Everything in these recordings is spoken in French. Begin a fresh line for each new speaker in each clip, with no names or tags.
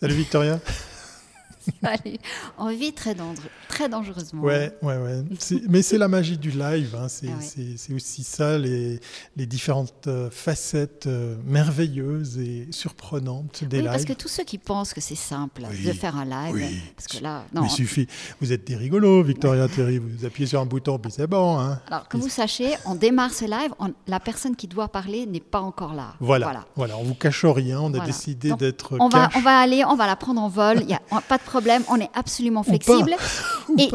Salut Victoria.
On vit très, très dangereusement.
Ouais, ouais, ouais. Mais c'est la magie du live. Hein. Ah c'est aussi ça, les, les différentes euh, facettes euh, merveilleuses et surprenantes des
oui,
lives.
Parce que tous ceux qui pensent que c'est simple de faire un live, parce que là,
non. Il suffit. Vous êtes des rigolos, Victoria Thierry. Vous appuyez sur un bouton, puis c'est bon. Hein.
Alors, que vous sachiez, on démarre ce live, la personne qui doit parler n'est pas encore là.
Voilà. Voilà. On vous cache rien. On a décidé d'être.
On va, on va aller, on va la prendre en vol. Il n'y a pas de problème, on est absolument flexible. et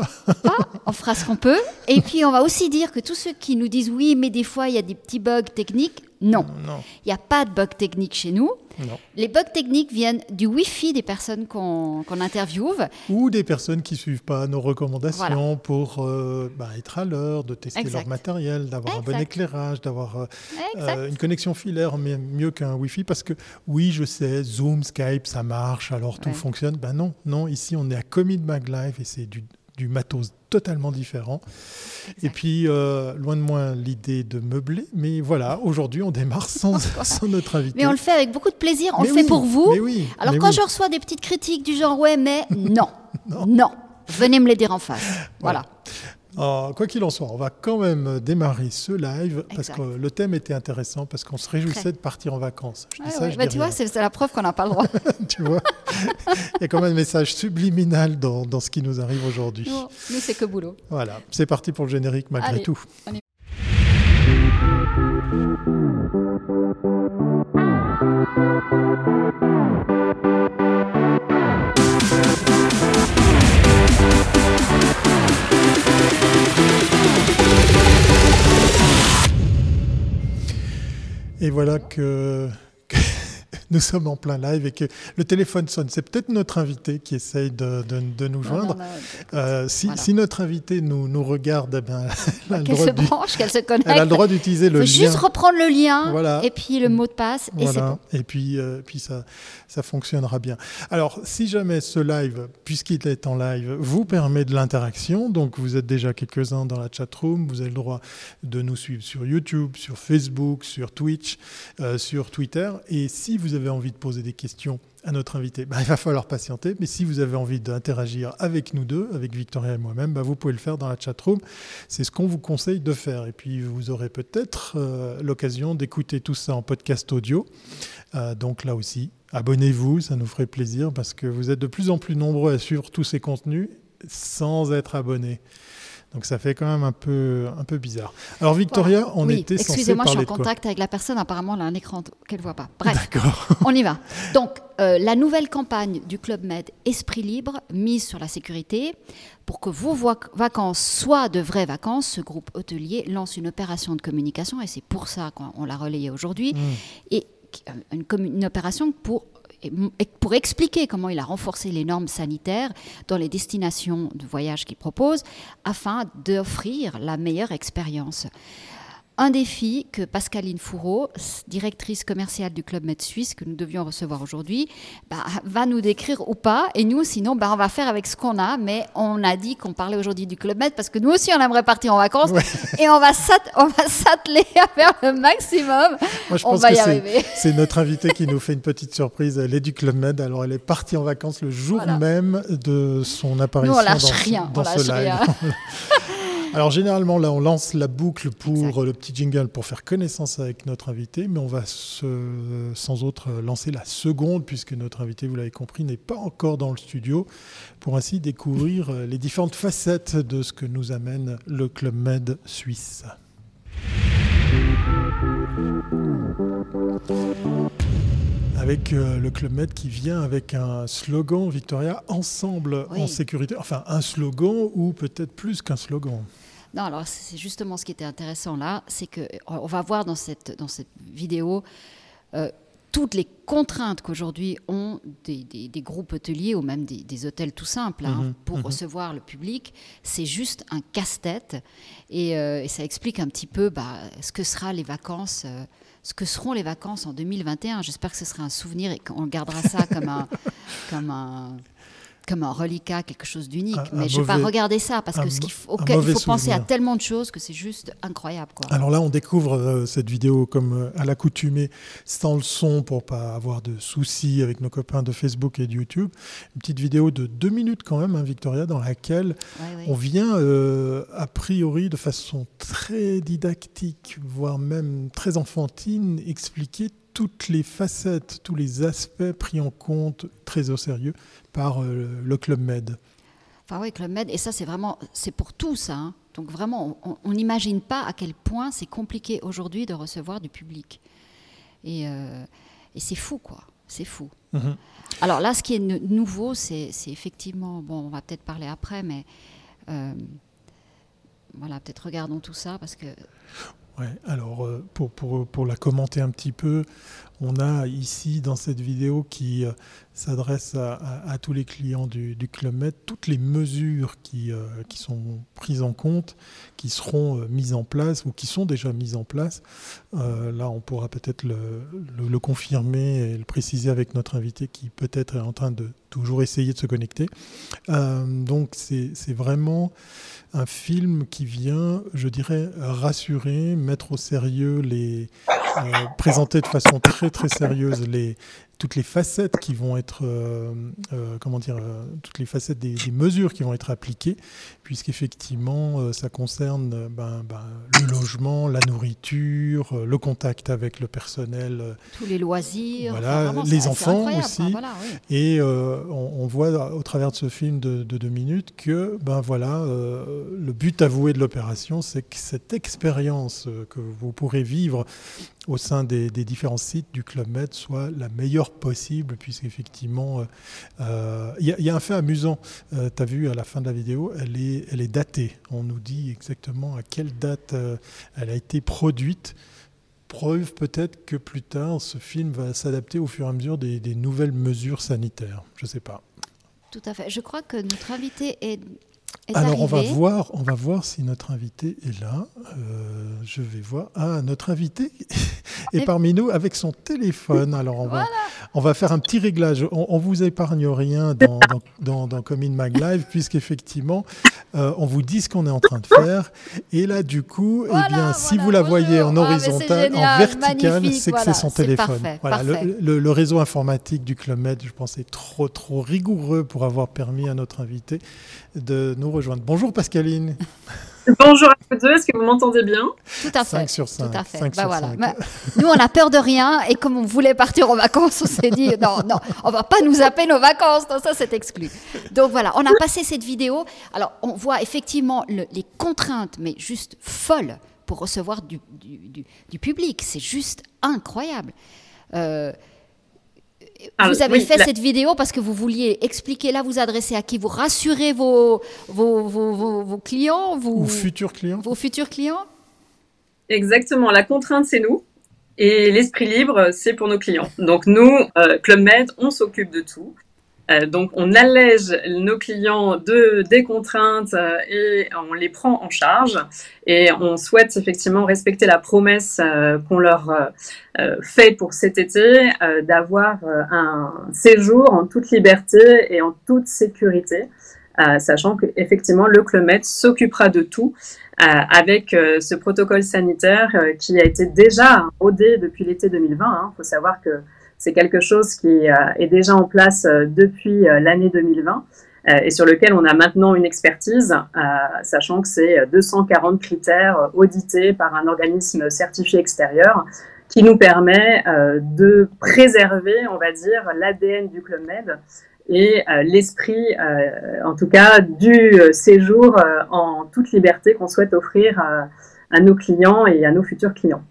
on fera ce qu'on peut. Et puis on va aussi dire que tous ceux qui nous disent oui, mais des fois il y a des petits bugs techniques, non. Il n'y a pas de bugs techniques chez nous. Les bugs techniques viennent du Wi-Fi des personnes qu'on interviewe.
Ou des personnes qui ne suivent pas nos recommandations pour euh, bah, être à l'heure, de tester leur matériel, d'avoir un bon éclairage, d'avoir euh, euh, une connexion filaire mieux qu'un Wi-Fi. Parce que oui, je sais, Zoom, Skype, ça marche, alors tout fonctionne. Ben non, non, ici on est à Commit Mag Live et c'est du du matos totalement différent. Et puis, euh, loin de moi l'idée de meubler, mais voilà, aujourd'hui, on démarre sans, sans, notre invité.
Mais on le fait avec beaucoup de plaisir, on le fait pour vous. Alors, quand je reçois des petites critiques du genre, ouais, mais non, non, venez me les dire en face. voilà.
Ah, quoi qu'il en soit, on va quand même démarrer ce live parce que le thème était intéressant, parce qu'on se réjouissait de partir en vacances.
Je dis ça, bah, tu vois, c'est la preuve qu'on n'a pas le droit.
tu vois, il y a quand même un message subliminal dans, dans ce qui nous arrive aujourd'hui.
Nous, c'est que boulot.
Voilà, c'est parti pour le générique malgré tout. Et voilà que, nous sommes en plein live et que le téléphone sonne. C'est peut-être notre invité qui essaye de, de, nous joindre. Euh, si, si, notre invité nous, nous regarde, eh bien,
elle, qu'elle se branche, qu'elle se connecte.
Elle a le droit d'utiliser le lien.
juste reprendre le lien voilà. et puis le mot de passe et c'est bon.
Et puis, euh, puis ça, ça fonctionnera bien. Alors, si jamais ce live, puisqu'il est en live, vous permet de l'interaction, donc vous êtes déjà quelques-uns dans la chat room, vous avez le droit de nous suivre sur YouTube, sur Facebook, sur Twitch, euh, sur Twitter. Et si vous avez envie de poser des questions à notre invité, bah, il va falloir patienter. Mais si vous avez envie d'interagir avec nous deux, avec Victoria et moi-même, bah, vous pouvez le faire dans la chat room. C'est ce qu'on vous conseille de faire. Et puis vous aurez peut-être euh, l'occasion d'écouter tout ça en podcast audio. Euh, donc là aussi, abonnez-vous, ça nous ferait plaisir parce que vous êtes de plus en plus nombreux à suivre tous ces contenus sans être abonnés. Donc ça fait quand même un peu, un peu bizarre. Alors Victoria, on était censé
Excusez-moi,
je
suis en contact avec la personne. Apparemment, elle a un écran qu'elle ne voit pas. Bref, on y va. Donc, euh, la nouvelle campagne du Club Med Esprit Libre, mise sur la sécurité, pour que vos vacances soient de vraies vacances, ce groupe hôtelier lance une opération de communication, et c'est pour ça qu'on l'a relayé aujourd'hui, mmh. et une, une opération pour pour expliquer comment il a renforcé les normes sanitaires dans les destinations de voyage qu'il propose afin d'offrir la meilleure expérience un défi que Pascaline Fourreau, directrice commerciale du Club Med Suisse, que nous devions recevoir aujourd'hui, bah, va nous décrire ou pas. Et nous, sinon, bah, on va faire avec ce qu'on a. Mais on a dit qu'on parlait aujourd'hui du Club Med parce que nous aussi, on aimerait partir en vacances. Et on va s'atteler à faire le maximum.
Moi, je pense que c'est notre invité qui nous fait une petite surprise. Elle est du Club Med. Alors, elle est partie en vacances le jour même de son apparition
nous, on lâche
dans,
rien.
dans
on lâche
ce live.
Rien.
Alors généralement là on lance la boucle pour le petit jingle pour faire connaissance avec notre invité, mais on va sans autre lancer la seconde puisque notre invité, vous l'avez compris, n'est pas encore dans le studio pour ainsi découvrir euh, les différentes facettes de ce que nous amène le Club Med suisse. Avec euh, le Club Med qui vient avec un slogan, Victoria, ensemble en sécurité. Enfin, un slogan ou peut-être plus qu'un slogan.
Non, alors c'est justement ce qui était intéressant là, c'est qu'on euh, va voir dans cette, dans cette vidéo euh, toutes les contraintes qu'aujourd'hui ont des, des, groupes hôteliers ou même des, hôtels tout simples hein, mhm, pour mhm. recevoir le public. C'est juste un casse-tête et, euh, et, ça explique un petit peu bah, ce que sera les vacances. Ce que seront les vacances en 2021. J'espère que ce sera un souvenir et qu'on gardera ça comme un, comme un, comme un reliquat, quelque chose d'unique. Mais je n'ai pas regardé ça parce que ce qu'il faut, il faut penser à tellement de choses que c'est juste incroyable. Quoi.
Alors là, on découvre euh, cette vidéo comme euh, à l'accoutumée, sans le son pour pas avoir de soucis avec nos copains de Facebook et de YouTube. Une petite vidéo de deux minutes quand même, hein, Victoria, dans laquelle on vient euh, a priori de façon très didactique, voire même très enfantine, expliquer toutes les facettes, tous les aspects pris en compte très au sérieux par euh, le Club Med.
Enfin oui, Club Med, et ça c'est vraiment, c'est pour tous. Hein. Donc vraiment, on n'imagine pas à quel point c'est compliqué aujourd'hui de recevoir du public. Et, euh, et c'est fou, quoi. C'est fou. Mhm. Alors là, ce qui est nouveau, c'est effectivement, bon, on va peut-être parler après, mais euh, voilà, peut-être regardons tout ça parce que
Ouais, alors euh, pour, pour, pour, la commenter un petit peu, on a ici dans cette vidéo qui euh, s'adresse à, tous les clients du, du Club Med toutes les mesures qui, euh, qui sont prises en compte, qui seront mises en place ou qui sont déjà mises en place. là, on pourra peut-être le, confirmer et le préciser avec notre invité qui peut-être est en train de toujours essayer de se connecter. donc c'est vraiment un film qui vient, je dirais, rassurer, mettre au sérieux les, euh, présenter de façon très très sérieuse les, toutes les facettes qui vont être, euh, euh, comment dire, euh, toutes les facettes des, mesures qui vont être appliquées, puisqu'effectivement, ça concerne ben, ben, le logement, la nourriture, le contact avec le personnel.
Tous les loisirs.
Voilà, les enfants aussi. Et on, voit au travers de ce film de, deux minutes que, ben voilà, le but avoué de l'opération, c'est que cette expérience que vous pourrez vivre au sein des, différents sites du Club Med soit la meilleure possible, puisqu'effectivement, il euh, euh, y, a un fait amusant. Euh, tu as vu à la fin de la vidéo, elle est, elle est datée. On nous dit exactement à quelle date elle a été produite. Preuve peut-être que plus tard, ce film va s'adapter au fur et à mesure des, des nouvelles mesures sanitaires. Je ne sais pas.
Tout à fait. Je crois que notre invité est
alors on va voir, on va voir si notre invité est là. Euh, je vais voir. Ah, notre invité est parmi nous avec son téléphone. Alors on va, on va faire un petit réglage. On, on vous épargne rien dans, dans, dans, Come in Mag Live puisqu'effectivement euh, on vous dit ce qu'on est en train de faire. Et là du coup, eh bien, si vous la voyez en ah, horizontal, en vertical, c'est que c'est son téléphone. voilà, le, le, réseau informatique du Club Med, je pense, est trop trop rigoureux pour avoir permis à notre invité de nous rejoindre. Bonjour Pascaline.
Bonjour à tous deux, est-ce que vous m'entendez bien?
Tout à fait.
5 sur 5.
Tout à fait. Bah voilà. Bah, nous, on a peur de rien et comme on voulait partir en vacances, on s'est dit non, non, on va pas nous appeler nos vacances, non, ça c'est exclu. Donc voilà, on a passé cette vidéo. Alors, on voit effectivement les contraintes, mais juste folles pour recevoir du, du, du, public. C'est juste incroyable. Euh, ah, vous avez fait cette vidéo parce que vous vouliez expliquer, là, vous adresser à qui? Vous rassurez vos, vos, vos, vos, clients?
Vous, Ou futurs clients
Vos futurs clients?
Exactement. La contrainte, c'est nous. Et l'esprit libre, c'est pour nos clients. Donc nous, euh, Club Med, on s'occupe de tout. Euh, donc, on allège nos clients de, des contraintes euh, et on les prend en charge. Et on souhaite effectivement respecter la promesse euh, qu'on leur fait pour cet été d'avoir un séjour en toute liberté et en toute sécurité. sachant qu'effectivement, le Club Med s'occupera de tout avec ce protocole sanitaire qui a été déjà rodé depuis l'été 2020. Il hein. faut savoir que c'est quelque chose qui euh, est déjà en place euh, depuis euh, l'année 2020 et sur lequel on a maintenant une expertise, sachant que c'est 240 critères audités par un organisme certifié extérieur qui nous permet de préserver, on va dire, l'ADN du Club Med et l'esprit, en tout cas, du séjour en toute liberté qu'on souhaite offrir à nos clients et à nos futurs clients.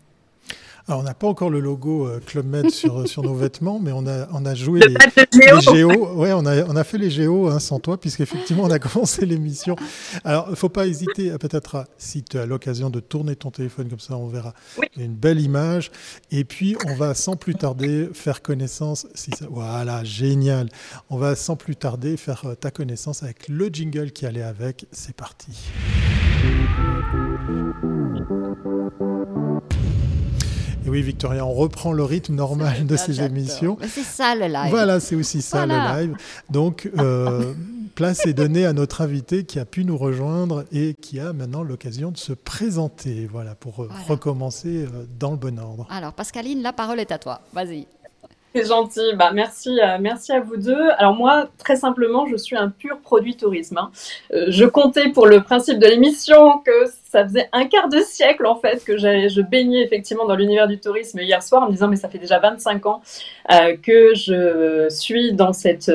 Alors, on n'a pas encore le logo euh, Club Med sur, sur nos vêtements, mais on a, on a joué les, les, géos. Ouais, on a, on a fait les géos hein, sans toi, puisqu'effectivement, on a commencé l'émission. Alors, il ne faut pas hésiter, peut-être, si tu as l'occasion de tourner ton téléphone comme ça, on verra une belle image. Et puis, on va sans plus tarder faire connaissance. Si ça, voilà, génial. On va sans plus tarder faire euh, ta connaissance avec le jingle qui allait avec. C'est parti. Et oui, Victoria, on reprend le rythme normal de ces émissions.
C'est ça le live.
Voilà, c'est aussi ça le live. Donc, euh, place est donnée à notre invité qui a pu nous rejoindre et qui a maintenant l'occasion de se présenter. Voilà, pour recommencer dans le bon ordre.
Alors, Pascaline, la parole est à toi. Vas-y.
C'est gentil. Bah, merci, euh, merci à vous deux. Alors moi, très simplement, je suis un pur produit tourisme. Hein. Euh, je comptais pour le principe de l'émission que ça faisait un quart de siècle en fait que je baignais effectivement dans l'univers du tourisme hier soir en me disant mais ça fait déjà 25 ans euh, que je suis dans cet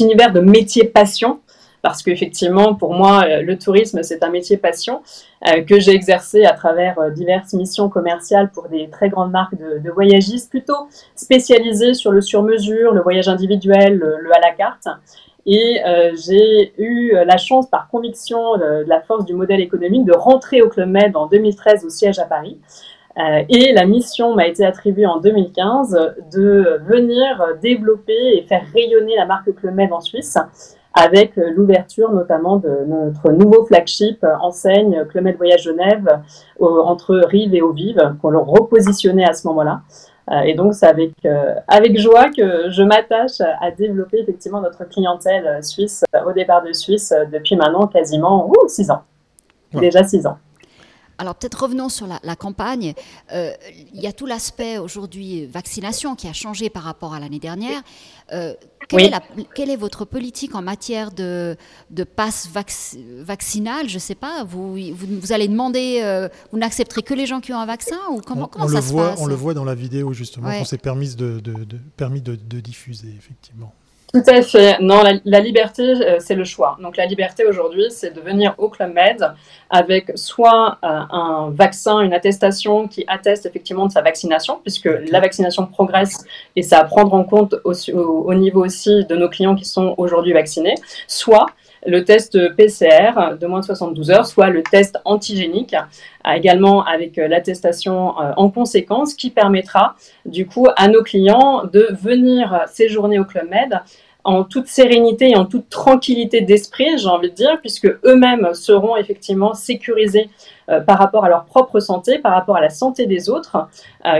univers de métier passion parce qu'effectivement, pour moi, euh, le tourisme, c'est un métier passion euh, que j'ai exercé à travers euh, diverses missions commerciales pour des très grandes marques de, voyagistes, plutôt spécialisées sur le sur-mesure, le voyage individuel, le, à la carte. Et j'ai eu la chance, par conviction de, la force du modèle économique, de rentrer au Club Med en 2013 au siège à Paris. et la mission m'a été attribuée en 2015 de venir développer et faire rayonner la marque Club Med en Suisse avec euh, l'ouverture notamment de notre nouveau flagship euh, enseigne Club Med Voyage Genève entre Rive et Eau-Vive, qu'on leur repositionnait à ce moment-là. Euh, et donc, c'est avec, avec joie que je m'attache à développer effectivement notre clientèle suisse au départ de Suisse depuis maintenant quasiment six ans. Déjà six ans.
Alors peut-être revenons sur la, campagne. Euh, il y a tout l'aspect aujourd'hui vaccination qui a changé par rapport à l'année dernière. Euh, quelle, est votre politique en matière de, de passe vaccinal? Je ne sais pas. Vous, vous, allez demander, euh, vous n'accepterez que les gens qui ont un vaccin ou comment,
on,
ça
le
se
voit,
passe?
On le voit dans la vidéo justement qu'on s'est permis de, permis de diffuser effectivement.
Tout à fait. Non, la, liberté, euh, c'est le choix. Donc la liberté aujourd'hui, c'est de venir au Club Med avec soit euh, un vaccin, une attestation qui atteste effectivement de sa vaccination, puisque la vaccination progresse et ça à prendre en compte au, au niveau aussi de nos clients qui sont aujourd'hui vaccinés, soit le test PCR de moins de 72 heures, soit le test antigénique, également avec euh, l'attestation euh, en conséquence, qui permettra du coup à nos clients de venir séjourner au Club Med en toute sérénité et en toute tranquillité d'esprit, j'ai envie de dire, puisque eux-mêmes seront effectivement sécurisés euh, par rapport à leur propre santé, par rapport à la santé des autres,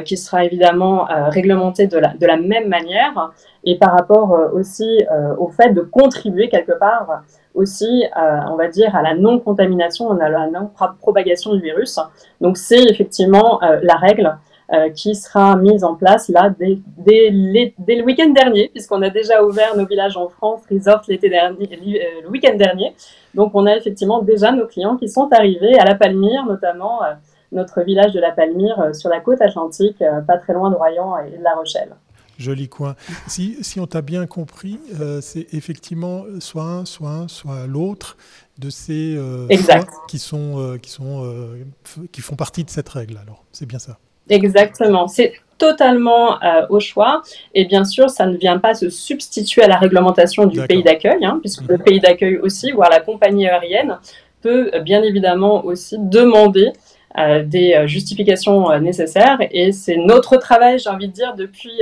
qui sera évidemment réglementée de la, même manière, et par rapport aussi au fait de contribuer quelque part aussi, euh, on va dire, à la non-contamination, à la non-propagation du virus. Donc c'est effectivement euh, la règle euh, qui sera mise en place là dès, dès, le week-end dernier, puisqu'on a déjà ouvert nos villages en France, resort l'été dernier, le week-end dernier. Donc on a effectivement déjà nos clients qui sont arrivés à La Palmyre, notamment notre village de La Palmyre sur la côte atlantique, pas très loin de Royan et de La Rochelle.
Joli coin. Si, si on t'a bien compris, euh, c'est effectivement soit un, soit un, soit l'autre de ces euh, qui, sont, euh, qui, sont, qui font partie de cette règle. Alors, c'est bien ça.
Exactement. C'est totalement au choix. Et bien sûr, ça ne vient pas se substituer à la réglementation du pays d'accueil, hein, puisque le mhm. pays d'accueil aussi, voire la compagnie aérienne, peut bien évidemment aussi demander euh, des euh, justifications euh, nécessaires. Et c'est notre travail, j'ai envie de dire, depuis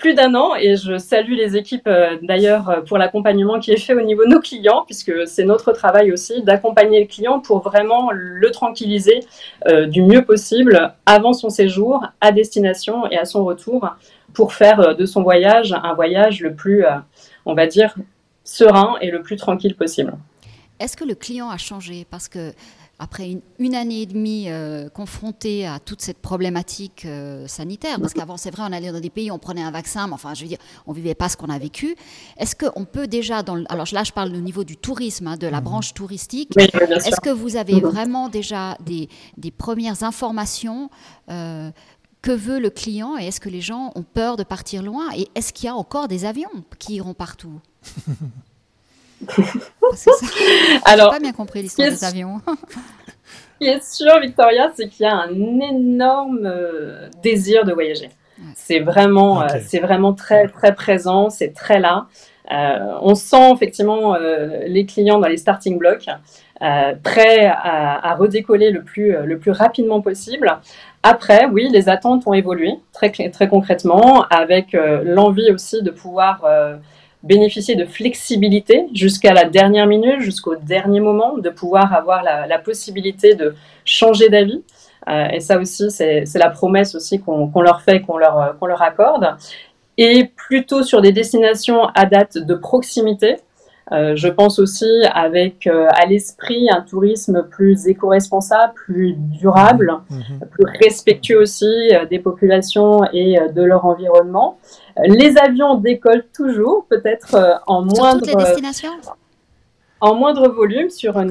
plus d'un an et je salue les équipes d'ailleurs pour l'accompagnement qui est fait au niveau de nos clients puisque c'est notre travail aussi d'accompagner le client pour vraiment le tranquilliser du mieux possible avant son séjour, à destination et à son retour pour faire de son voyage un voyage le plus, on va dire, serein et le plus tranquille possible.
Est-ce que le client a changé? Parce que après une, année et demie euh, confronté à toute cette problématique euh, sanitaire, parce qu'avant, c'est vrai, on allait dans des pays, on prenait un vaccin, mais enfin, je veux dire, on vivait pas ce qu'on a vécu. Est-ce qu'on peut déjà, dans alors là, je parle au niveau du tourisme, hein, de la mhm. branche touristique, est-ce que vous avez vraiment déjà des, des premières informations euh, que veut le client et est-ce que les gens ont peur de partir loin? Et est-ce qu'il y a encore des avions qui iront partout? Alors, pas bien compris l'histoire des avions.
Ce qui est sûr, Victoria, c'est qu'il y a un énorme euh, désir de voyager. C'est vraiment, euh, c'est vraiment très, très présent, c'est très là. Euh, on sent effectivement les clients dans les starting blocks, prêts à, à, redécoller le plus, le plus rapidement possible. Après, oui, les attentes ont évolué très, très concrètement, avec l'envie aussi de pouvoir bénéficier de flexibilité jusqu'à la dernière minute, jusqu'au dernier moment, de pouvoir avoir la, possibilité de changer d'avis. et ça aussi, c'est la promesse aussi qu'on leur fait, qu'on leur, leur accorde. Et plutôt sur des destinations à date de proximité, euh, je pense aussi avec euh, à l'esprit un tourisme plus éco-responsable, plus durable, mmh. Mmh. plus respectueux aussi euh, des populations et de leur environnement. Les avions décollent toujours, peut-être en moindre.
Sur toutes les destinations
en moindre volume sur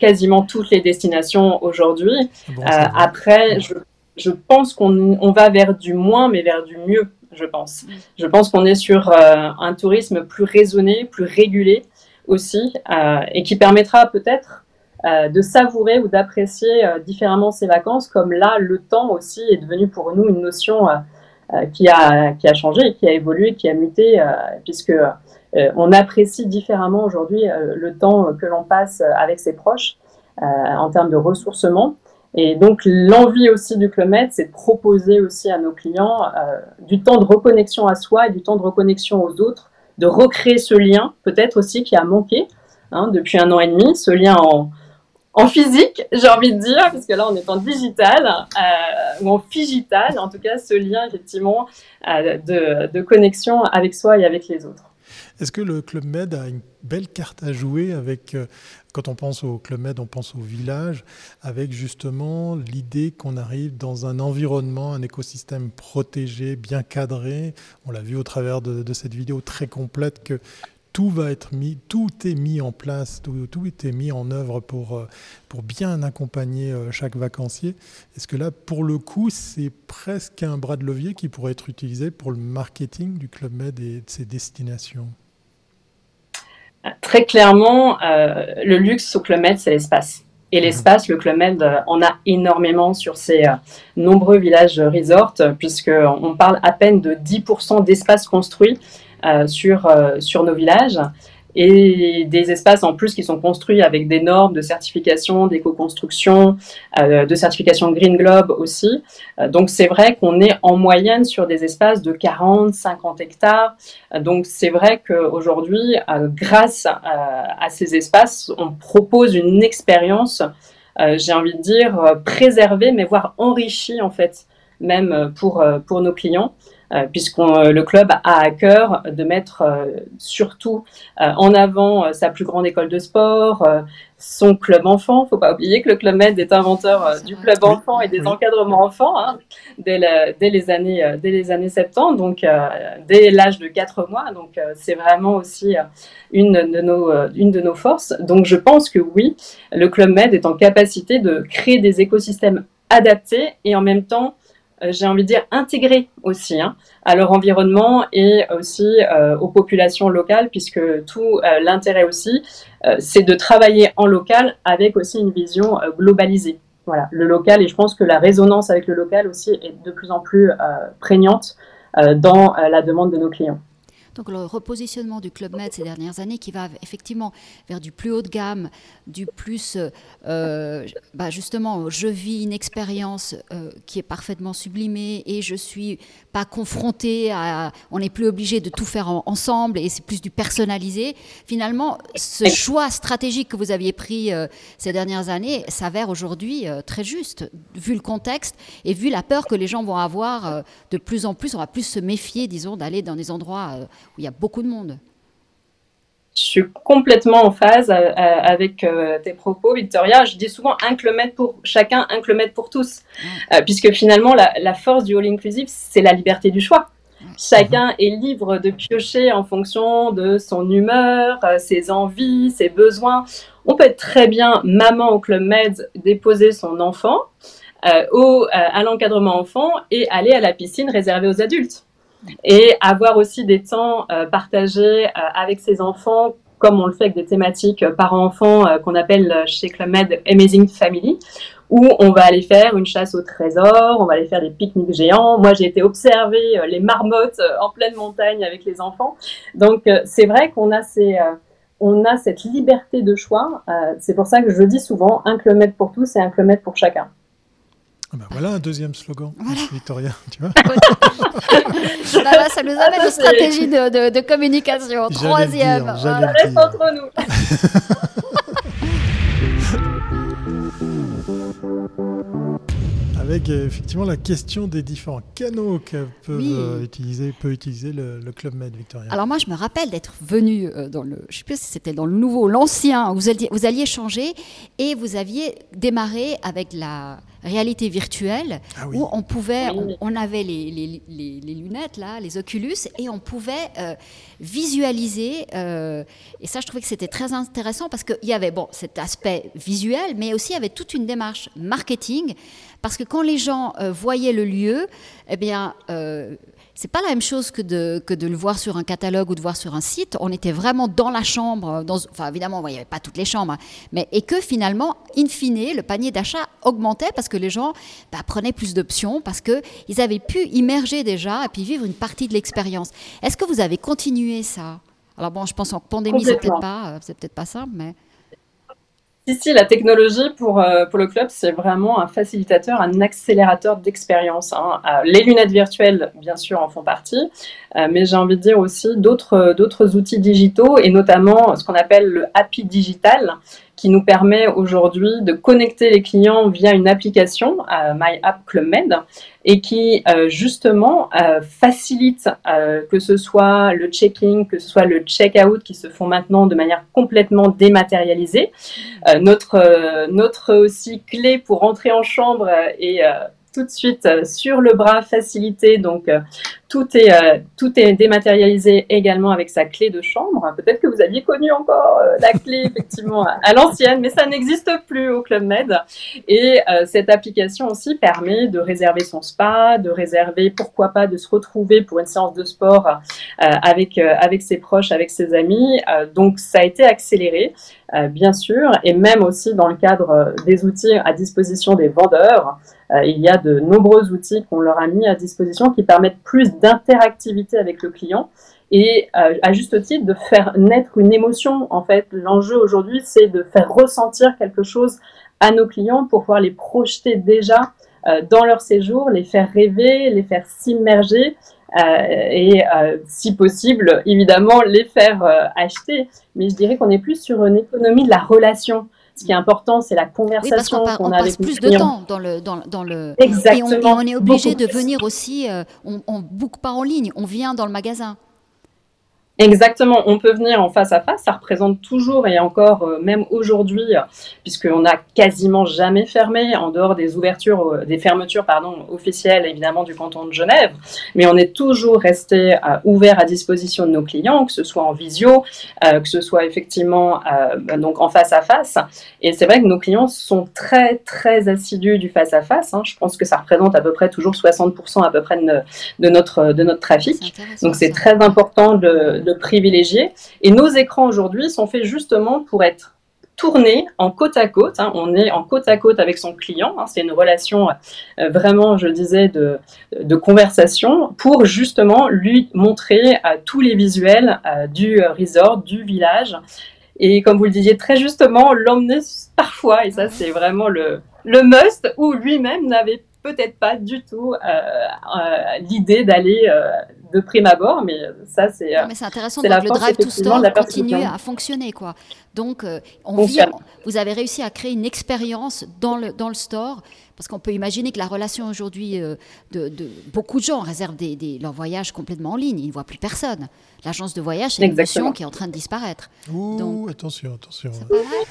quasiment toutes les destinations aujourd'hui. après, je, je pense qu'on va vers du moins, mais vers du mieux, je pense. Mmh. Je pense qu'on est sur un tourisme plus raisonné, plus régulé, aussi, euh, et qui permettra peut-être euh, de savourer ou d'apprécier euh, différemment ces vacances, comme là, le temps aussi est devenu pour nous une notion qui, a, qui a changé, qui a évolué, qui a muté, puisque on apprécie différemment aujourd'hui le temps que l'on passe avec ses proches en termes de ressourcement. Et donc l'envie aussi du Club Med, c'est de proposer aussi à nos clients du temps de reconnexion à soi et du temps de reconnexion aux autres de recréer ce lien, peut-être aussi qui a manqué hein, depuis un an et demi, ce lien en, en physique, j'ai envie de dire, parce que là on est en digital euh, ou en figital, en tout cas ce lien effectivement euh, de, de, connexion avec soi et avec les autres.
Est-ce que le Club Med a une belle carte à jouer avec, euh, quand on pense au Club Med, on pense au village, avec justement l'idée qu'on arrive dans un environnement, un écosystème protégé, bien cadré? On l'a vu au travers de, cette vidéo très complète que tout va être mis, tout est mis en place, tout, tout est mis en œuvre pour, euh, pour bien accompagner euh, chaque vacancier. Est-ce que là, pour le coup, c'est presque un bras de levier qui pourrait être utilisé pour le marketing du Club Med et de ses destinations?
Très clairement, euh, le luxe au Club Med, c'est l'espace. Et l'espace, le Club Med euh, en a énormément sur ces euh, nombreux villages resorts, puisqu'on parle à peine de 10% d'espace construit sur, sur nos villages et des espaces en plus qui sont construits avec des normes de certification, d'éco-construction, euh, de certification Green Globe aussi. Euh, donc c'est vrai qu'on est en moyenne sur des espaces de 40, 50 hectares. Euh, donc c'est vrai qu'aujourd'hui, grâce à, ces espaces, on propose une expérience, j'ai envie de dire, préservée, mais voire enrichie en fait, même pour, pour nos clients. Euh, puisque euh, le club a à cœur de mettre euh, surtout en avant sa plus grande école de sport, son club enfant. Il ne faut pas oublier que le Club Med est inventeur du club enfant et des encadrements enfants hein, dès, les années, dès les années 70, donc dès l'âge de 4 mois. Donc c'est vraiment aussi une, de nos, une de nos forces. Donc je pense que oui, le Club Med est en capacité de créer des écosystèmes adaptés et en même temps j'ai envie de dire, intégrés aussi hein, à leur environnement et aussi euh, aux populations locales, puisque tout euh, l'intérêt aussi, c'est de travailler en local avec aussi une vision globalisée. Voilà, le local, et je pense que la résonance avec le local aussi est de plus en plus prégnante dans la demande de nos clients.
Donc le repositionnement du Club Med ces dernières années qui va effectivement vers du plus haut de gamme, du plus euh, euh, bah justement je vis une expérience euh, qui est parfaitement sublimée et je suis pas confrontée à on n'est plus obligé de tout faire ensemble et c'est plus du personnalisé. Finalement, ce choix stratégique que vous aviez pris ces dernières années s'avère aujourd'hui très juste vu le contexte et vu la peur que les gens vont avoir de plus en plus. On va plus se méfier, disons, d'aller dans des endroits où il y a beaucoup de monde.
Je suis complètement en phase euh, euh, avec euh, tes propos, Victoria. Je dis souvent un kilomètre pour chacun, un kilomètre pour tous. puisque finalement, la, force du all inclusive, c'est la liberté du choix. Chacun est libre de piocher en fonction de son humeur, ses envies, ses besoins. On peut être très bien maman au Club Med, déposer son enfant au, à l'encadrement enfant et aller à la piscine réservée aux adultes et avoir aussi des temps euh, partagés euh, avec ses enfants comme on le fait avec des thématiques euh, parents-enfants qu'on appelle chez Club Med Amazing Family, où on va aller faire une chasse au trésor, on va aller faire des pique-niques géants. Moi, j'ai été observer les marmottes en pleine montagne avec les enfants. Donc, c'est vrai qu'on a cette liberté de choix. c'est pour ça que je dis souvent un kilomètre pour tous et un kilomètre pour chacun.
Ah bah voilà un deuxième slogan, Victoria, tu vois.
Bah ça nous amène aux stratégies de, de, communication. Troisième.
Ça reste entre nous.
avec effectivement la question des différents canaux que peut utiliser, peut utiliser le, Club Med, Victoria.
Alors moi, je me rappelle d'être venu dans le, je sais plus si c'était dans le nouveau, l'ancien, vous alliez, vous alliez changer et vous aviez démarré avec la réalité virtuelle ah où on pouvait, on, avait les, les, lunettes là, les Oculus, et on pouvait euh, visualiser. Euh, et ça, je trouvais que c'était très intéressant parce qu'il y avait bon cet aspect visuel, mais aussi il y avait toute une démarche marketing parce que quand les gens euh, voyaient le lieu, eh bien c'est pas la même chose que de, que de le voir sur un catalogue ou de voir sur un site. On était vraiment dans la chambre, dans, enfin évidemment, il n'y avait pas toutes les chambres, hein, mais, et que finalement, in fine, le panier d'achat augmentait parce que les gens bah, prenaient plus d'options, parce qu'ils avaient pu immerger déjà et puis vivre une partie de l'expérience. Est-ce que vous avez continué ça? Alors bon, je pense en pandémie, c'est peut-être pas, euh, c'est peut-être pas simple, mais...
Si, la technologie pour, euh, pour le club, c'est vraiment un facilitateur, un accélérateur d'expérience. Hein. Euh, les lunettes virtuelles, bien sûr, en font partie, euh, mais j'ai envie de dire aussi d'autres outils digitaux, et notamment ce qu'on appelle le Happy Digital, qui nous permet aujourd'hui de connecter les clients via une application, euh, My App Club Med, et qui euh, justement euh, facilite que ce soit le checking, que ce soit le check-out qui se font maintenant de manière complètement dématérialisée. notre, notre aussi clé pour rentrer en chambre et tout de suite sur le bras facilité. Donc, tout est, euh, tout est dématérialisé également avec sa clé de chambre. Peut-être que vous aviez connu encore euh, la clé effectivement à l'ancienne, mais ça n'existe plus au Club Med. Et euh, cette application aussi permet de réserver son spa, de réserver, pourquoi pas, de se retrouver pour une séance de sport avec, avec ses proches, avec ses amis. donc ça a été accéléré. Bien sûr, et même aussi dans le cadre des outils à disposition des vendeurs, il y a de nombreux outils qu'on leur a mis à disposition qui permettent plus d'interactivité avec le client et euh, à juste titre de faire naître une émotion. En fait, l'enjeu aujourd'hui, c'est de faire ressentir quelque chose à nos clients pour pouvoir les projeter déjà euh, dans leur séjour, les faire rêver, les faire s'immerger euh, et si possible, évidemment, les faire acheter. Mais je dirais qu'on est plus sur une économie de la relation. Ce qui est important, c'est la conversation
oui,
qu'on
a passe plus de temps dans le, dans, dans le... Exactement. Et on, est obligé de venir aussi, euh, on ne book pas en ligne, on vient dans le magasin.
Exactement, on peut venir en face à face, ça représente toujours et encore euh, même aujourd'hui, puisqu'on n'a quasiment jamais fermé en dehors des ouvertures, euh, des fermetures pardon, officielles évidemment du canton de Genève, mais on est toujours resté euh, ouvert à disposition de nos clients, que ce soit en visio, que ce soit effectivement donc en face à face. Et c'est vrai que nos clients sont très très assidus du face à face. Hein. Je pense que ça représente à peu près toujours 60% à peu près de, de, notre de notre trafic. Donc c'est très important de de privilégier. Et nos écrans aujourd'hui sont faits justement pour être tournés en côte à côte. Hein. On est en côte à côte avec son client. Hein. C'est une relation euh, vraiment, je disais, de, conversation pour justement lui montrer euh, tous les visuels euh, du resort, du village. Et comme vous le disiez très justement, l'emmener parfois, et ça c'est vraiment le, le must, où lui-même n'avait peut-être pas du tout l'idée d'aller de prime abord, mais ça, c'est.
Euh, mais c'est intéressant, donc le drive to store continue à fonctionner, quoi. Donc, euh, on vit, vous avez réussi à créer une expérience dans le, dans le store parce qu'on peut imaginer que la relation aujourd'hui euh, de, beaucoup de gens réservent des, leurs voyages complètement en ligne. Ils ne voient plus personne. L'agence de voyage, c'est une notion qui est en train de disparaître.
Ouh, attention, attention.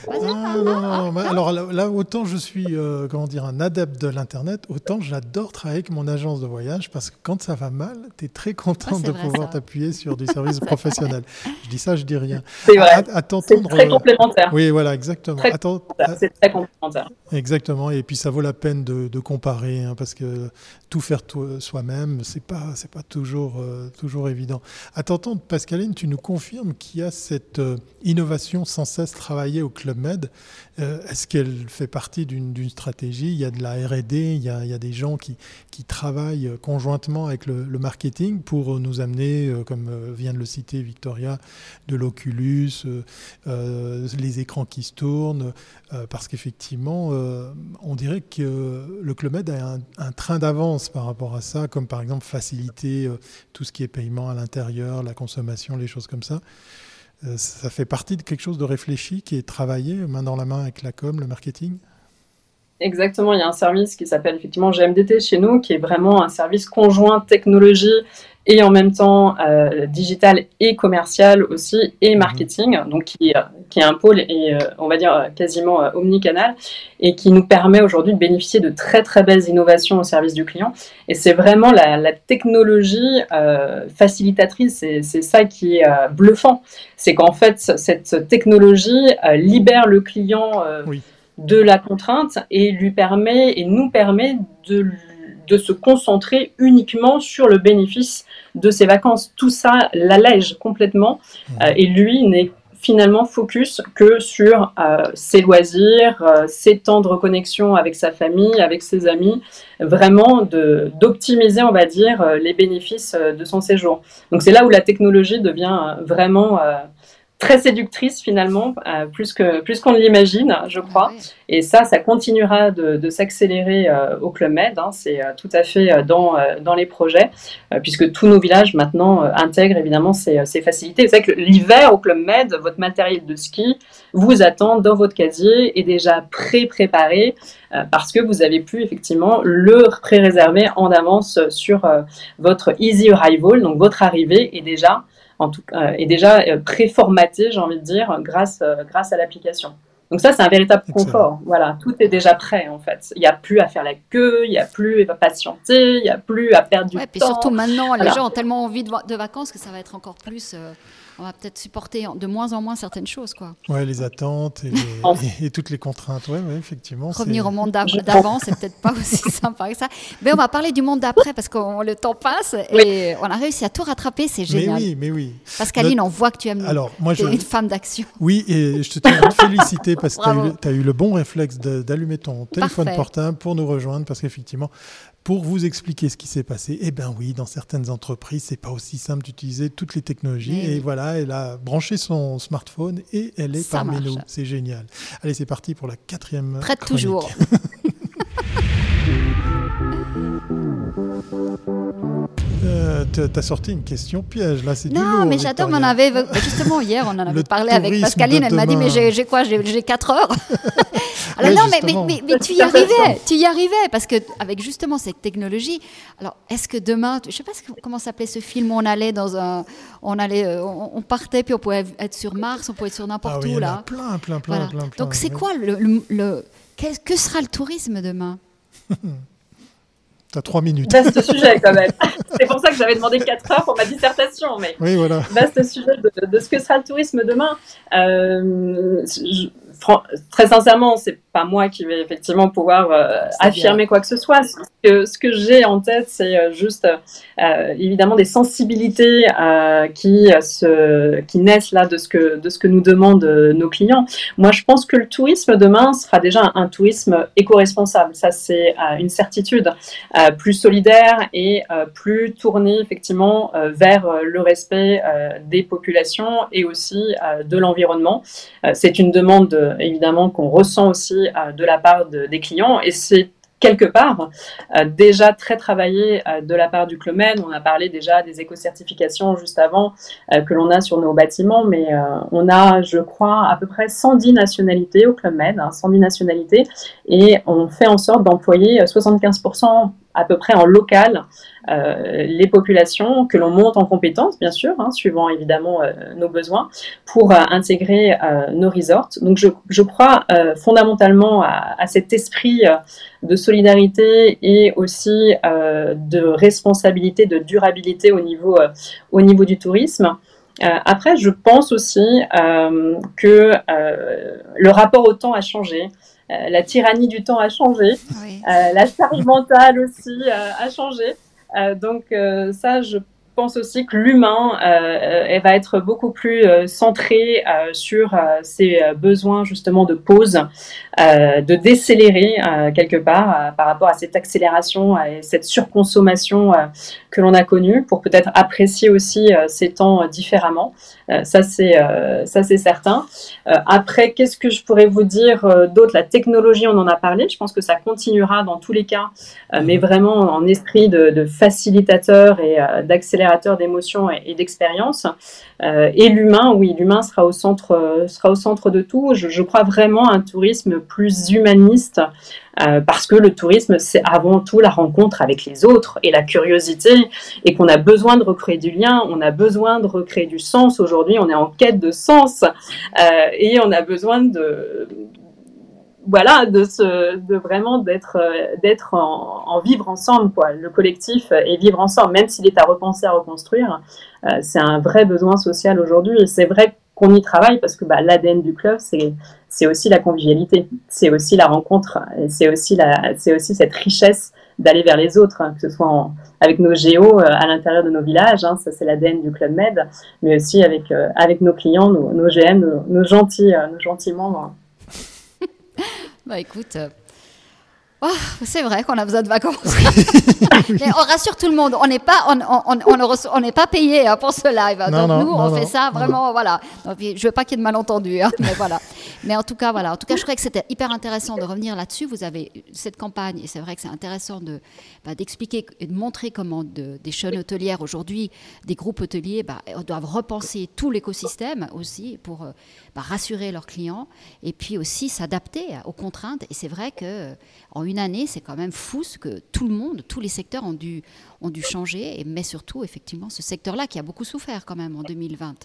Ah, alors là, autant je suis euh, comment dire, un adepte de l'Internet, autant j'adore travailler avec mon agence de voyage parce que quand ça va mal, tu es très content de pouvoir t'appuyer sur du service professionnel. Je dis ça, je dis rien.
C'est vrai. C'est très complémentaire.
Oui, voilà, exactement.
C'est très complémentaire.
Exactement. Et puis ça vaut la peine de, comparer, hein, parce que tout faire soi-même, c'est pas c'est pas toujours euh, toujours évident. À t'entendre, Pascaline, tu nous confirmes qu'il y a cette euh, innovation sans cesse travaillée au Club Med. Euh, est-ce qu'elle fait partie d'une stratégie? Il y a de la R&D, il, y a, il y a des gens qui, qui travaillent conjointement avec le, marketing pour nous amener, comme vient de le citer Victoria, de l'Oculus, les écrans qui se tournent, parce qu'effectivement, on dirait que le Club Med a un, train d'avance par rapport à ça, comme par exemple faciliter euh, tout ce qui est paiement à l'intérieur, la consommation, les choses comme ça. Euh, ça fait partie de quelque chose de réfléchi qui est travaillé main dans la main avec la com, le marketing?
Exactement, il y a un service qui s'appelle effectivement GMDT chez nous, qui est vraiment un service conjoint technologie et en même temps euh, digital et commercial aussi et mhm. marketing, donc qui, qui est un pôle et euh, on va dire quasiment euh, omnicanal et qui nous permet aujourd'hui de bénéficier de très très belles innovations au service du client. Et c'est vraiment la, la technologie euh, facilitatrice, c'est ça qui est euh, bluffant, c'est qu'en fait cette technologie libère le client. Oui de la contrainte et lui permet et nous permet de, de se concentrer uniquement sur le bénéfice de ses vacances. Tout ça l'allège complètement mmh. euh, et lui n'est finalement focus que sur euh, ses loisirs, euh, ses temps de reconnexion avec sa famille, avec ses amis, vraiment d'optimiser, on va dire, les bénéfices de son séjour. Donc c'est là où la technologie devient vraiment très séductrice finalement, euh, plus que plus qu'on ne l'imagine, je crois. Et ça, ça continuera de, s'accélérer euh, au Club Med. Hein. c'est euh, tout à fait dans, dans les projets, puisque tous nos villages maintenant intègrent évidemment ces, ces facilités. Vous savez que l'hiver au Club Med, votre matériel de ski vous attend dans votre casier et déjà pré-préparé, parce que vous avez pu effectivement le pré-réserver en avance sur votre Easy Arrival, donc votre arrivée est déjà en tout, euh, est déjà euh, préformaté, j'ai envie de dire, grâce, euh, grâce à l'application. Donc ça, c'est un véritable confort. Voilà, tout est déjà prêt en fait. Il n'y a plus à faire la queue, il n'y a plus à patienter, il n'y a plus à perdre du
ouais,
temps.
Et surtout maintenant, les gens ont tellement envie de, de, vacances que ça va être encore plus on va peut-être supporter de moins en moins certaines choses. Quoi.
Ouais, les attentes et, toutes les contraintes. Ouais, ouais effectivement.
Revenir au monde d'avant, c'est peut-être pas aussi sympa que ça. Mais on va parler du monde d'après parce que le temps passe et on a réussi à tout rattraper. C'est génial.
Mais oui, mais oui.
Pascaline, on voit que tu aimes
Alors, moi, je...
une femme d'action.
Oui, et je te tiens à te féliciter parce que tu as, eu le bon réflexe d'allumer ton téléphone portable pour nous rejoindre parce qu'effectivement, pour vous expliquer ce qui s'est passé. Eh bien oui, dans certaines entreprises, c'est pas aussi simple d'utiliser toutes les technologies. Et voilà, elle a branché son smartphone et elle est parmi nous. C'est génial. Allez, c'est parti pour la quatrième.
Prête toujours.
Euh, T'as sorti une question piège, là, c'est du
Non, mais j'adore, on en avait, justement, hier, on en avait parlé avec Pascaline, elle m'a dit, mais j'ai quoi, j'ai 4 heures Alors non, mais, mais, mais, tu y arrivais, tu y arrivais, parce que avec justement cette technologie, alors est-ce que demain, je sais pas comment s'appelait ce film, où on allait dans un, on allait, euh, on, partait, puis on pouvait être sur Mars, on pouvait être sur n'importe
ah,
où, là.
plein, plein, plein, plein,
Donc c'est quoi le, le, que sera le tourisme demain?
T'as trois minutes.
Vaste sujet quand même. C'est pour ça que j'avais demandé quatre heures pour ma dissertation. Mais
oui, voilà.
Vaste sujet de, de ce que sera le tourisme demain. Euh, très sincèrement, c'est pas moi qui vais effectivement pouvoir euh, affirmer quoi que ce soit. Ce que, ce que j'ai en tête, c'est euh, juste euh, évidemment des sensibilités qui, se, qui naissent là de ce, que, de ce que nous demandent nos clients. Moi, je pense que le tourisme demain sera déjà un, tourisme éco-responsable. Ça, c'est une certitude. plus solidaire et plus tourné effectivement vers le respect des populations et aussi de l'environnement. c'est une demande évidemment qu'on ressent aussi euh, de la part des clients. Et c'est quelque part euh, déjà très travaillé euh, de la part du Club Med. On a parlé déjà des éco-certifications juste avant que l'on a sur nos bâtiments, mais on a, je crois, à peu près 110 nationalités au Club Med, 110 hein, nationalités, et on fait en sorte d'employer 75% à peu près en local euh, les populations, que l'on monte en compétences, bien sûr, hein, suivant évidemment euh, nos besoins, pour euh, intégrer nos resorts. Donc je, crois fondamentalement à, cet esprit de solidarité et aussi de responsabilité, de durabilité au niveau du tourisme. après, je pense aussi que le rapport au temps a changé. Euh, la tyrannie du temps a changé, euh, la charge mentale aussi euh, a changé. donc ça, je pense aussi que l'humain elle va être beaucoup plus centré sur ses besoins justement de pause, de décélérer quelque part par rapport à cette accélération et cette surconsommation que l'on a connue pour peut-être apprécier aussi ces temps différemment. Euh, ça, c'est euh, ça, c'est certain. Euh, après, qu'est-ce que je pourrais vous dire d'autre? La technologie, on en a parlé. Je pense que ça continuera dans tous les cas, mais mhm. vraiment en esprit de, facilitateur et d'accélérateur d'émotions et, d'expériences. et l'humain, oui, l'humain sera au centre, sera au centre de tout. Je, je crois vraiment à un tourisme plus humaniste, euh, parce que le tourisme, c'est avant tout la rencontre avec les autres et la curiosité, et qu'on a besoin de recréer du lien, on a besoin de recréer du sens. Aujourd'hui, on est en quête de sens, euh, et on a besoin de voilà, de, vraiment d'être, d'être en, vivre ensemble, quoi. Le collectif et vivre ensemble, même s'il est à repenser, à reconstruire, euh, c'est un vrai besoin social aujourd'hui. Et c'est vrai qu'on y travaille parce que bah, l'ADN du club, c'est, aussi la convivialité, c'est aussi la rencontre, c'est aussi, aussi cette richesse d'aller vers les autres, hein, que ce soit avec nos géos euh, à l'intérieur de nos villages, hein, ça c'est l'ADN du Club Med, mais aussi avec, euh, avec nos clients, nos, nos GM, nos, gentils, euh, nos gentils membres.
bah écoute, Oh, c'est vrai qu'on a besoin de vacances. Mais on rassure tout le monde, on n'est pas, on, on, on, n'est pas payé hein, pour ce live. Donc nous, on fait ça vraiment, voilà. je veux pas qu'il y ait de malentendus, hein, mais voilà. Mais en tout cas, voilà. En tout cas, je crois que c'était hyper intéressant de revenir là-dessus. Vous avez cette campagne, et c'est vrai que c'est intéressant de bah, d'expliquer et de montrer comment de, des chaînes hôtelières aujourd'hui, des groupes hôteliers, bah, doivent repenser tout l'écosystème aussi pour bah, rassurer leurs clients et puis aussi s'adapter aux contraintes. Et c'est vrai que en une année, c'est quand même fou ce que tout le monde, tous les secteurs ont dû, ont dû changer, mais surtout, effectivement, ce secteur-là qui a beaucoup souffert quand même en 2020.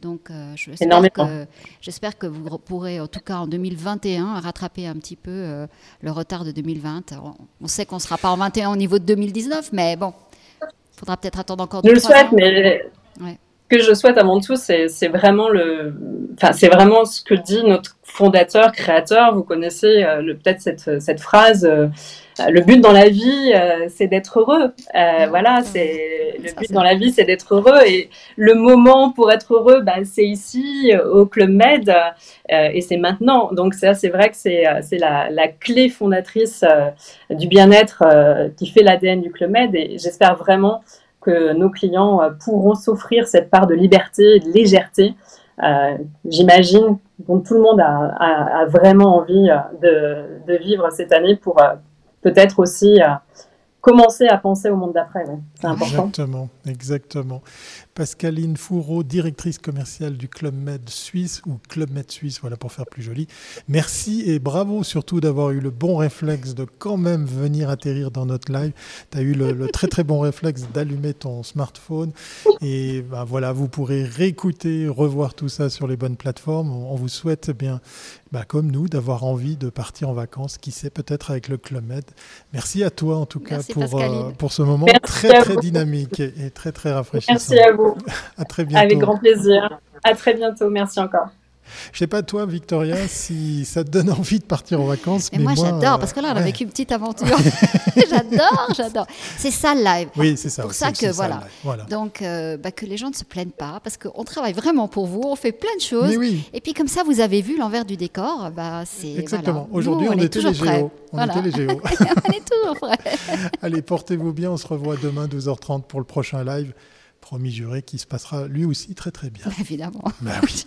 Donc, euh, j'espère que, que, vous pourrez, en tout cas en 2021, rattraper un petit peu euh, le retard de 2020. On, sait qu'on ne sera pas en 21 au niveau de 2019, mais bon, il faudra peut-être attendre encore
deux Je le souhaite, mais ce que je souhaite avant tout, c'est vraiment le, enfin, c'est vraiment ce que dit notre fondateur, créateur. Vous connaissez euh, peut-être cette, cette, phrase. Euh, le but dans la vie, euh, c'est d'être heureux. voilà, c'est le but dans la vie, c'est d'être heureux. Et le moment pour être heureux, bah, c'est ici au Club Med, et c'est maintenant. Donc ça, c'est vrai que c'est la, la, clé fondatrice du bien-être qui fait l'ADN du Club Med. Et j'espère vraiment que nos clients euh, pourront s'offrir cette part de liberté et de légèreté. Euh, J'imagine que tout le monde a, vraiment envie euh, de, vivre cette année pour peut-être aussi commencer à penser au monde d'après. Important.
Exactement, exactement. Pascaline Fourreau, directrice commerciale du Club Med Suisse ou Club Med Suisse, voilà pour faire plus joli. Merci et bravo surtout d'avoir eu le bon réflexe de quand même venir atterrir dans notre live. Tu as eu le, très très bon réflexe d'allumer ton smartphone et ben voilà, vous pourrez réécouter, revoir tout ça sur les bonnes plateformes. On, vous souhaite eh bien bah, comme nous, d'avoir envie de partir en vacances, qui sait, peut-être avec le Club Med. Merci à toi, en tout cas, pour, euh, pour ce moment très, très dynamique et, très, très rafraîchissant.
Merci à vous.
à très bientôt.
Avec grand plaisir. À très bientôt. Merci encore.
Je sais pas toi, Victoria, si ça te donne envie de partir en vacances.
Mais, moi, j'adore, parce que là, on a vécu une petite aventure. j'adore, j'adore. C'est ça le live.
Oui, c'est ça.
Pour ça que, voilà. Donc, euh, bah, que les gens ne se plaignent pas, parce qu'on travaille vraiment pour vous, on fait plein de choses. Et puis, comme ça, vous avez vu l'envers du décor. Bah, c'est,
Exactement. Aujourd'hui, on, était les géos. On était les géos.
on est toujours prêts.
Allez, portez-vous bien. On se revoit demain, 12h30, pour le prochain live promis juré qui se passera lui aussi très très bien.
Évidemment.
Bah oui.